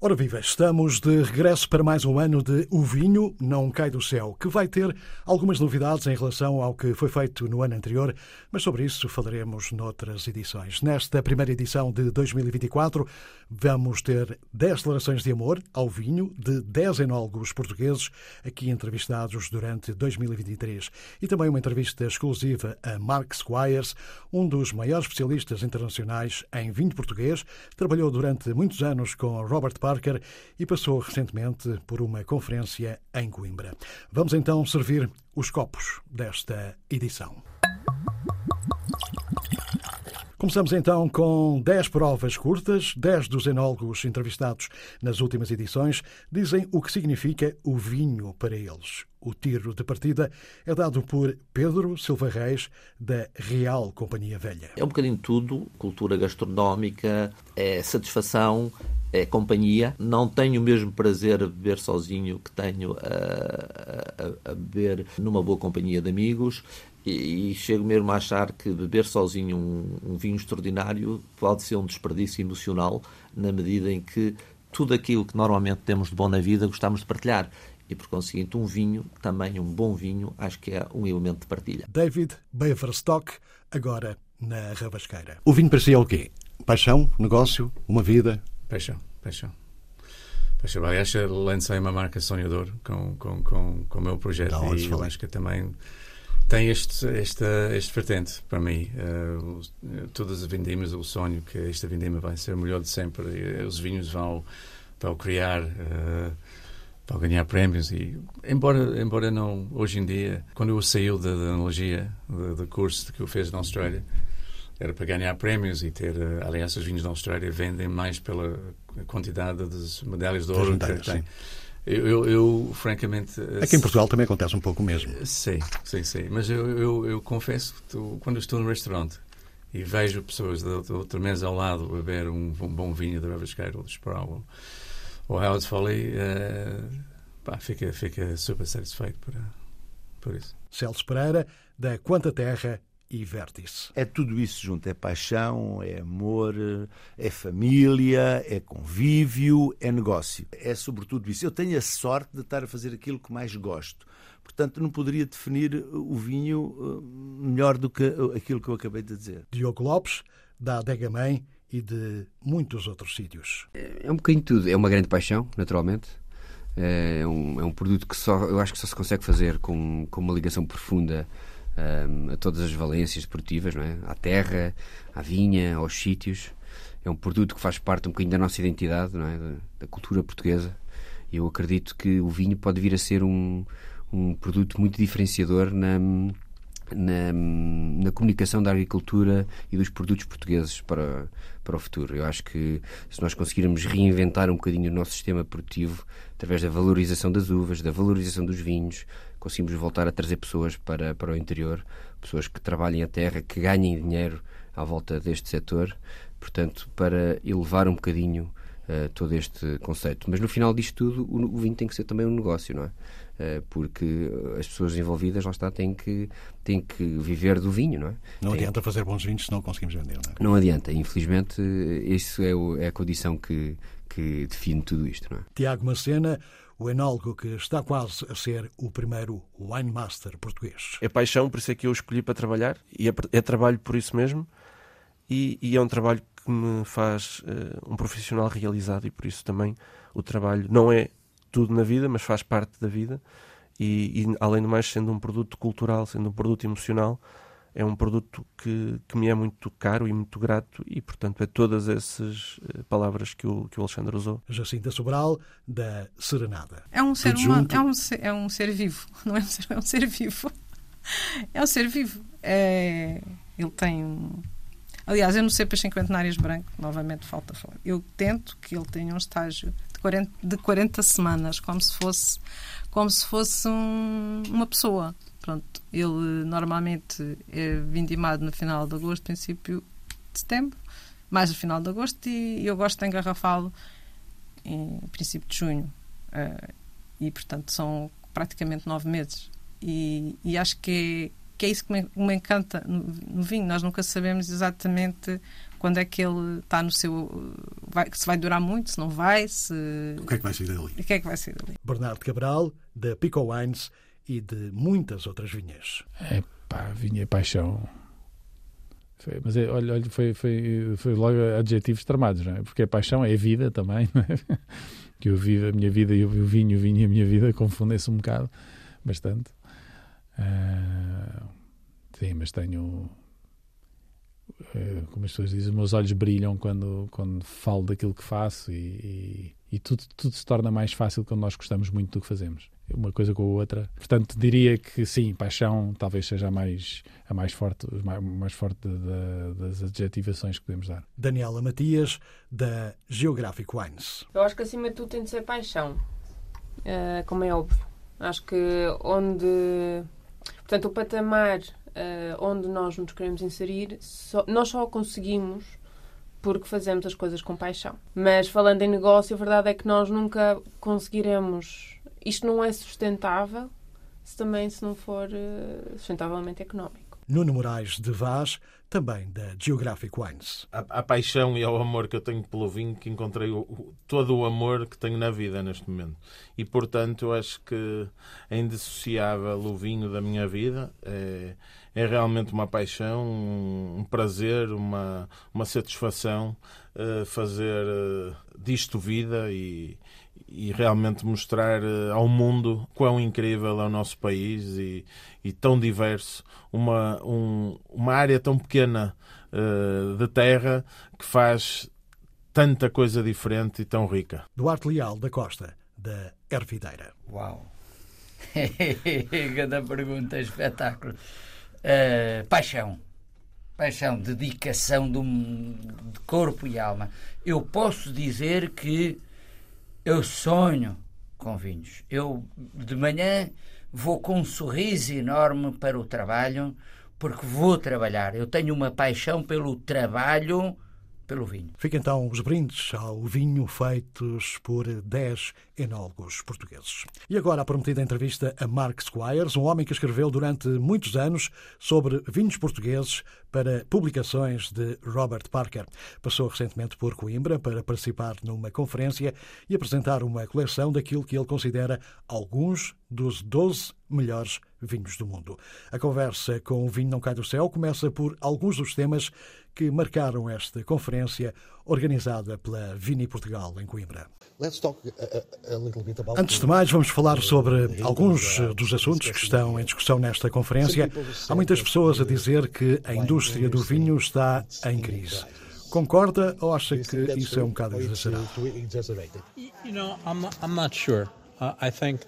Ora viva, estamos de regresso para mais um ano de O Vinho Não Cai do Céu, que vai ter algumas novidades em relação ao que foi feito no ano anterior, mas sobre isso falaremos noutras edições. Nesta primeira edição de 2024, vamos ter 10 declarações de amor ao vinho de 10 enólogos portugueses aqui entrevistados durante 2023 e também uma entrevista exclusiva a Mark Squires, um dos maiores especialistas internacionais em vinho português, trabalhou durante muitos anos com Robert Parker e passou recentemente por uma conferência em Coimbra. Vamos então servir os copos desta edição. Começamos então com 10 provas curtas. 10 dos enólogos entrevistados nas últimas edições dizem o que significa o vinho para eles. O tiro de partida é dado por Pedro Silva Reis, da Real Companhia Velha. É um bocadinho tudo: cultura gastronómica, é satisfação, é companhia. Não tenho o mesmo prazer a beber sozinho que tenho a, a, a beber numa boa companhia de amigos. E, e, chego mesmo a achar que beber sozinho um, um vinho extraordinário pode ser um desperdício emocional, na medida em que tudo aquilo que normalmente temos de bom na vida gostamos de partilhar e, por conseguinte, um vinho, também um bom vinho, acho que é um elemento de partilha. David Beverstock, agora na Rabasqueira. O vinho para si é o quê? Paixão, negócio, uma vida? Paixão, paixão. Paixão. Aliás, lancei uma marca sonhador com, com, com, com o meu projeto Não, e eu acho que também tem este, esta, este vertente para mim. Uh, todas as vindimas, o sonho que esta vindima vai ser melhor de sempre. E, os vinhos vão, vão criar... Uh, para ganhar prémios e embora embora não hoje em dia quando eu saí da, da analogia do, do, curso que eu fiz na Austrália era para ganhar prémios e ter eh, aliás os vinhos da Austrália vendem mais pela quantidade das medalhas de ouro que tem eu, eu, eu, francamente aqui em Portugal também acontece um pouco mesmo sei sim sim mas eu, eu, eu confesso que tu, quando estou no restaurante e vejo pessoas da outra mesa ao lado beber um, um bom vinho da Ravasqueira ou de Sproul o Howard Foley uh, pá, fica, fica super satisfeito por, por isso. Celso Pereira, da Quanta Terra e Vértice. É tudo isso junto. É paixão, é amor, é família, é convívio, é negócio. É sobretudo isso. Eu tenho a sorte de estar a fazer aquilo que mais gosto. Portanto, não poderia definir o vinho eh, melhor do que aquilo que eu acabei de dizer. Diogo Lopes, da Adega Mãe e de muitos outros sítios. É um bocadinho tudo. É uma grande paixão, naturalmente. É um, é um produto que só, eu acho que só se consegue fazer com, com uma ligação profunda um, a todas as valências esportivas, não é? à terra, à vinha, aos sítios. É um produto que faz parte um bocadinho da nossa identidade, não é? da, cultura portuguesa. Eu acredito que o vinho pode vir a ser um, um produto muito diferenciador na, na, na, comunicação da agricultura e dos produtos portugueses para, para o futuro. Eu acho que se nós conseguirmos reinventar um bocadinho o nosso sistema produtivo através da valorização das uvas, da valorização dos vinhos, conseguimos voltar a trazer pessoas para, para o interior, pessoas que trabalhem a terra, que ganhem dinheiro à volta deste setor, portanto, para elevar um bocadinho uh, todo este conceito. Mas no final disto tudo, o, o vinho tem que ser também um negócio, não é? Eh, porque as pessoas envolvidas, lá está, têm que, têm que viver do vinho, não é? Não tem... adianta fazer bons vinhos se não conseguimos vender, não é? Não adianta. Infelizmente, isso é, o, é a condição que, que define tudo isto, não é? Tiago Macena, o enólogo que está quase a ser o primeiro wine master português. É paixão, por isso é que eu escolhi para trabalhar, e é, é trabalho por isso mesmo, e, e, é um trabalho que me faz uh, um profissional realizado, e por isso também o trabalho não é tudo na vida, mas faz parte da vida. E, e, além do mais, sendo um produto cultural, sendo um produto emocional, é um produto que, que me é muito caro e muito grato, e portanto é todas essas eh, palavras que o, que o Alexandre usou. Jacinta Sobral, da Serenada. É um ser humano, é um, é um ser vivo, não é um ser, é um ser vivo. É um ser vivo. É, ele tem um. Aliás, eu não sei para cinquentenárias branco, novamente falta falar. Eu tento que ele tenha um estágio de 40, de 40 semanas, como se fosse, como se fosse um, uma pessoa. Pronto, ele normalmente é vindimado no final de agosto, princípio de setembro, mais no final de agosto, e eu gosto de engarrafá-lo em princípio de junho. Uh, e, portanto, são praticamente nove meses. E, e, acho que que é isso que me, me encanta no, no, vinho. Nós nunca sabemos exatamente quando é que ele está no seu. Vai, se vai durar muito, se não vai, se. O que é que vai sair dali? O que é que vai sair dali? Bernardo Cabral, da Pico Wines e de muitas outras vinhas. É pá, vinha paixão. Foi, mas é, olha, olha foi, foi, foi logo adjetivos tramados, não é? Porque a paixão é a vida também, não é? Que eu vivo a minha vida e o vinho, o vinho e a minha vida confundem-se um bocado, bastante. Uh, sim, mas tenho. Uh, como as pessoas dizem, meus olhos brilham quando, quando falo daquilo que faço e, e, e tudo, tudo se torna mais fácil quando nós gostamos muito do que fazemos uma coisa com a outra. Portanto, diria que sim, paixão talvez seja a mais, a mais forte, mais, mais forte das adjetivações que podemos dar. Daniela Matias, da Geographic Wines. Eu acho que acima de tudo tem de ser paixão, uh, como é óbvio. Acho que onde. Portanto, o patamar uh, onde nós nos queremos inserir, só, nós só conseguimos porque fazemos as coisas com paixão. Mas falando em negócio, a verdade é que nós nunca conseguiremos isto não é sustentável se também se não for uh, sustentavelmente económico. Nuno Moraes de Vaz, também da Geographic Wines. A, a, paixão e ao amor que eu tenho pelo vinho, que encontrei o, todo o amor que tenho na vida neste momento. E, portanto, eu acho que é indissociável o vinho da minha vida. É, é realmente uma paixão, um, prazer, uma, uma satisfação uh, fazer uh, disto vida e, e realmente mostrar eh, ao mundo quão incrível é o nosso país e, e tão diverso, uma, um, uma área tão pequena uh, de terra que faz tanta coisa diferente e tão rica. Duarte Leal da Costa, da Ervideira. Uau! Cada pergunta, espetáculo. Uh, paixão. Paixão, dedicação de, um, de corpo e alma. Eu posso dizer que eu sonho com vinhos. Eu de manhã vou com um sorriso enorme para o trabalho, porque vou trabalhar. Eu tenho uma paixão pelo trabalho pelo vinho. Fica então os brindes ao vinho feitos por 10 enólogos portugueses. E agora a prometida entrevista a Mark Squires, um homem que escreveu durante muitos anos sobre vinhos portugueses para publicações de Robert Parker. Passou recentemente por Coimbra para participar numa conferência e apresentar uma coleção daquilo que ele considera alguns dos 12 melhores vinhos do mundo. A conversa com o Vinho Não Cai do Céu começa por alguns dos temas que marcaram esta conferência organizada pela Vini Portugal em Coimbra. Antes de mais, vamos falar sobre alguns dos assuntos que estão em discussão nesta conferência. Há muitas pessoas a dizer que a indústria do vinho está em crise. Concorda ou acha que isso é um bocado exagerado? You know, I'm not, I'm not sure. Uh, I think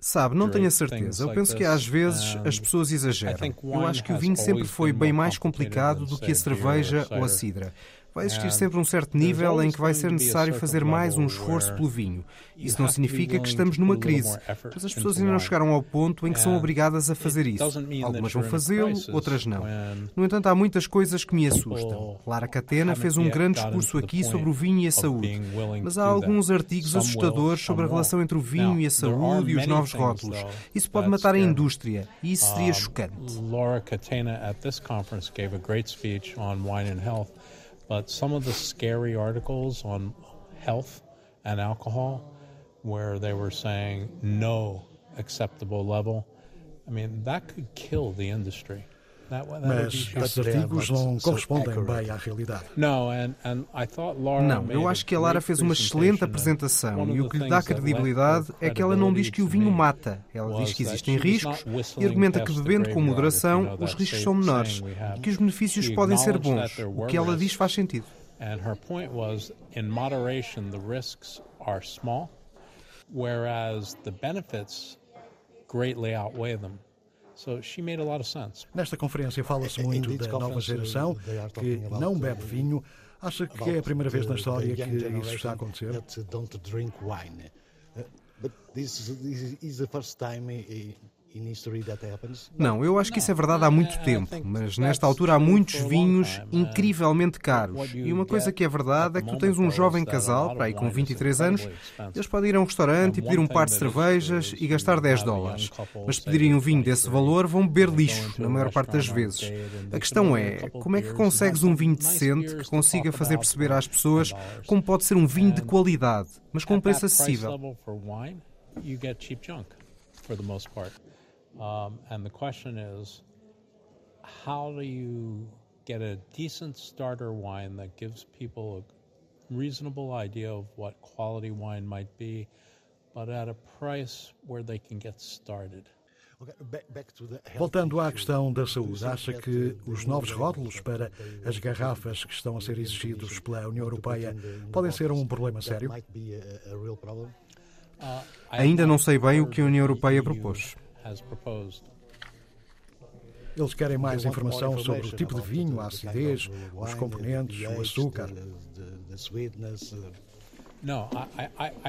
Sabe, não tenho a certeza. Eu penso que às vezes as pessoas exageram. Eu acho que o vinho sempre foi bem mais complicado do que a cerveja ou a cidra. Vai existir sempre um certo nível em que vai ser necessário fazer mais um esforço pelo vinho. Isso não significa que estamos numa crise, mas as pessoas ainda não chegaram ao ponto em que são obrigadas a fazer isso. Algumas vão fazê-lo, outras não. No entanto, há muitas coisas que me assustam. Lara Catena fez um grande discurso aqui sobre o vinho e a saúde, mas há alguns artigos assustadores sobre a relação entre o vinho e a saúde e os novos rótulos. Isso pode matar a indústria e isso seria chocante. Laura Catena at this conference gave a great speech on wine and health. But some of the scary articles on health and alcohol, where they were saying no acceptable level, I mean, that could kill the industry. Mas esses artigos não correspondem bem à realidade. Não, eu acho que a Lara fez uma excelente apresentação e o que lhe dá credibilidade é que ela não diz que o vinho mata. Ela diz que existem riscos e argumenta que bebendo com moderação os riscos são menores e que os benefícios podem ser bons. O que ela diz faz sentido. And her point was in moderation the risks are small whereas the benefits greatly outweigh them. Nesta conferência fala-se muito da nova geração que não bebe vinho. Acha que é a primeira vez na história que isso está a acontecer? Não, eu acho que isso é verdade há muito tempo, mas nesta altura há muitos vinhos incrivelmente caros. E uma coisa que é verdade é que tu tens um jovem casal, para aí com 23 anos, eles podem ir a um restaurante e pedir um par de cervejas e gastar 10 dólares. Mas se pedirem um vinho desse valor, vão beber lixo, na maior parte das vezes. A questão é, como é que consegues um vinho decente que consiga fazer perceber às pessoas como pode ser um vinho de qualidade, mas com um preço acessível? Um, and the question is how do you get a decent starter wine that gives people a reasonable idea of what quality wine might be, but at a price where they can get started? Voltando à questão da saúde, acha que os novos rótulos para as garrafas que estão a ser exigidos pela União Europeia podem ser um problema sério? Ainda não sei bem o que a União Europeia propôs. Eles querem mais informação sobre o tipo de vinho, a acidez, os componentes, o açúcar.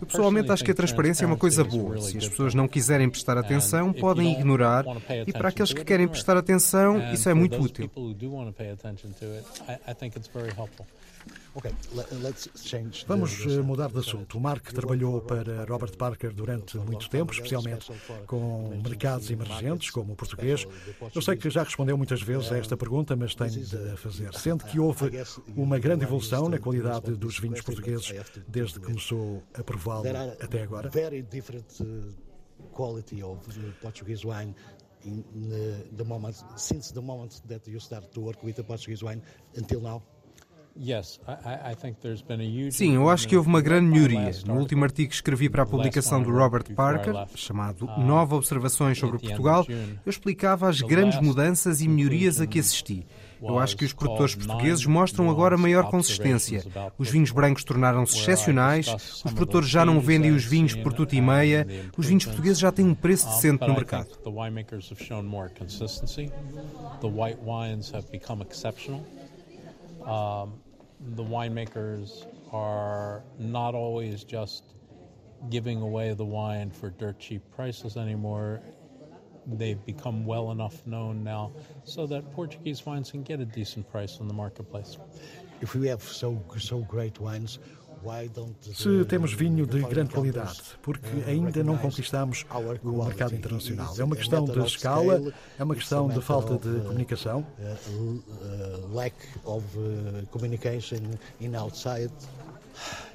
Eu pessoalmente acho que a transparência é uma coisa boa. Se as pessoas não quiserem prestar atenção, podem ignorar. E para aqueles que querem prestar atenção, isso é muito útil. Vamos eh, mudar de assunto. O Mark trabalhou para Robert Parker durante muito tempo, especialmente com mercados emergentes, como o português. Eu sei que já respondeu muitas vezes a esta pergunta, mas tenho de fazer. Sente que houve uma grande evolução na qualidade dos vinhos portugueses desde que começou a prová-lo até agora? quality of the Portuguese wine in the moment since the moment that you start to work with the Portuguese wine until now? Sim, eu acho que houve uma grande melhoria. No último artigo que escrevi para a publicação do Robert Parker, chamado Nova Observações sobre Portugal, eu explicava as grandes mudanças e melhorias a que assisti. Eu acho que os produtores portugueses mostram agora maior consistência. Os vinhos brancos tornaram-se excepcionais, os produtores já não vendem os vinhos por tudo e meia, os vinhos portugueses já têm um preço decente no mercado. Um, the winemakers are not always just giving away the wine for dirt cheap prices anymore. They've become well enough known now so that Portuguese wines can get a decent price in the marketplace. If we have so so great wines, Se temos vinho de grande qualidade, porque ainda não conquistamos o mercado internacional. É uma questão de escala, é uma questão de falta de comunicação. Lack of communication in outside.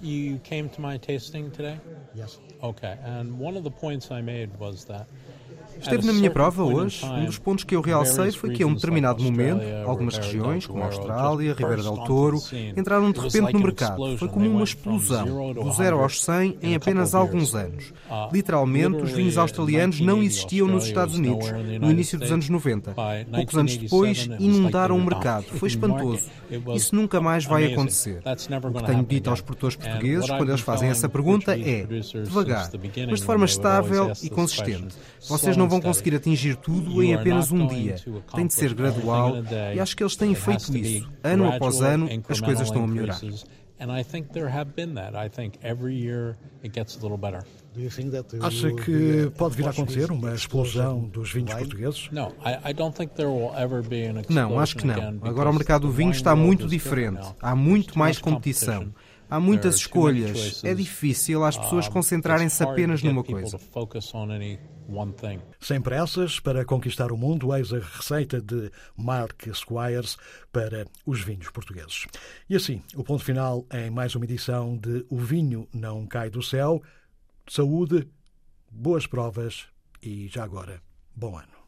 You came to my tasting today? Yes. Okay, and one of the points I made was that Esteve na minha prova hoje. Um dos pontos que eu realcei foi que, a um determinado momento, algumas regiões, como a Austrália, Ribeira del Touro, entraram de repente no mercado. Foi como uma explosão, do zero aos 100 em apenas alguns anos. Literalmente, os vinhos australianos não existiam nos Estados Unidos, no início dos anos 90. Poucos anos depois, inundaram o mercado. Foi espantoso. Isso nunca mais vai acontecer. O que tenho dito aos produtores portugueses, quando eles fazem essa pergunta, é devagar, mas de forma estável e consistente. Vocês não vão conseguir atingir tudo em apenas um dia. Tem de ser gradual e acho que eles têm feito isso. Ano após ano, as coisas estão a melhorar. Acha que pode vir a acontecer uma explosão dos vinhos portugueses? Não, acho que não. Agora o mercado do vinho está muito diferente. Há muito mais competição. Há muitas escolhas. É difícil as pessoas concentrarem-se apenas numa coisa. Sem pressas, para conquistar o mundo, eis a receita de Mark Squires para os vinhos portugueses. E assim, o ponto final em mais uma edição de O Vinho Não Cai do Céu. Saúde, boas provas e, já agora, bom ano.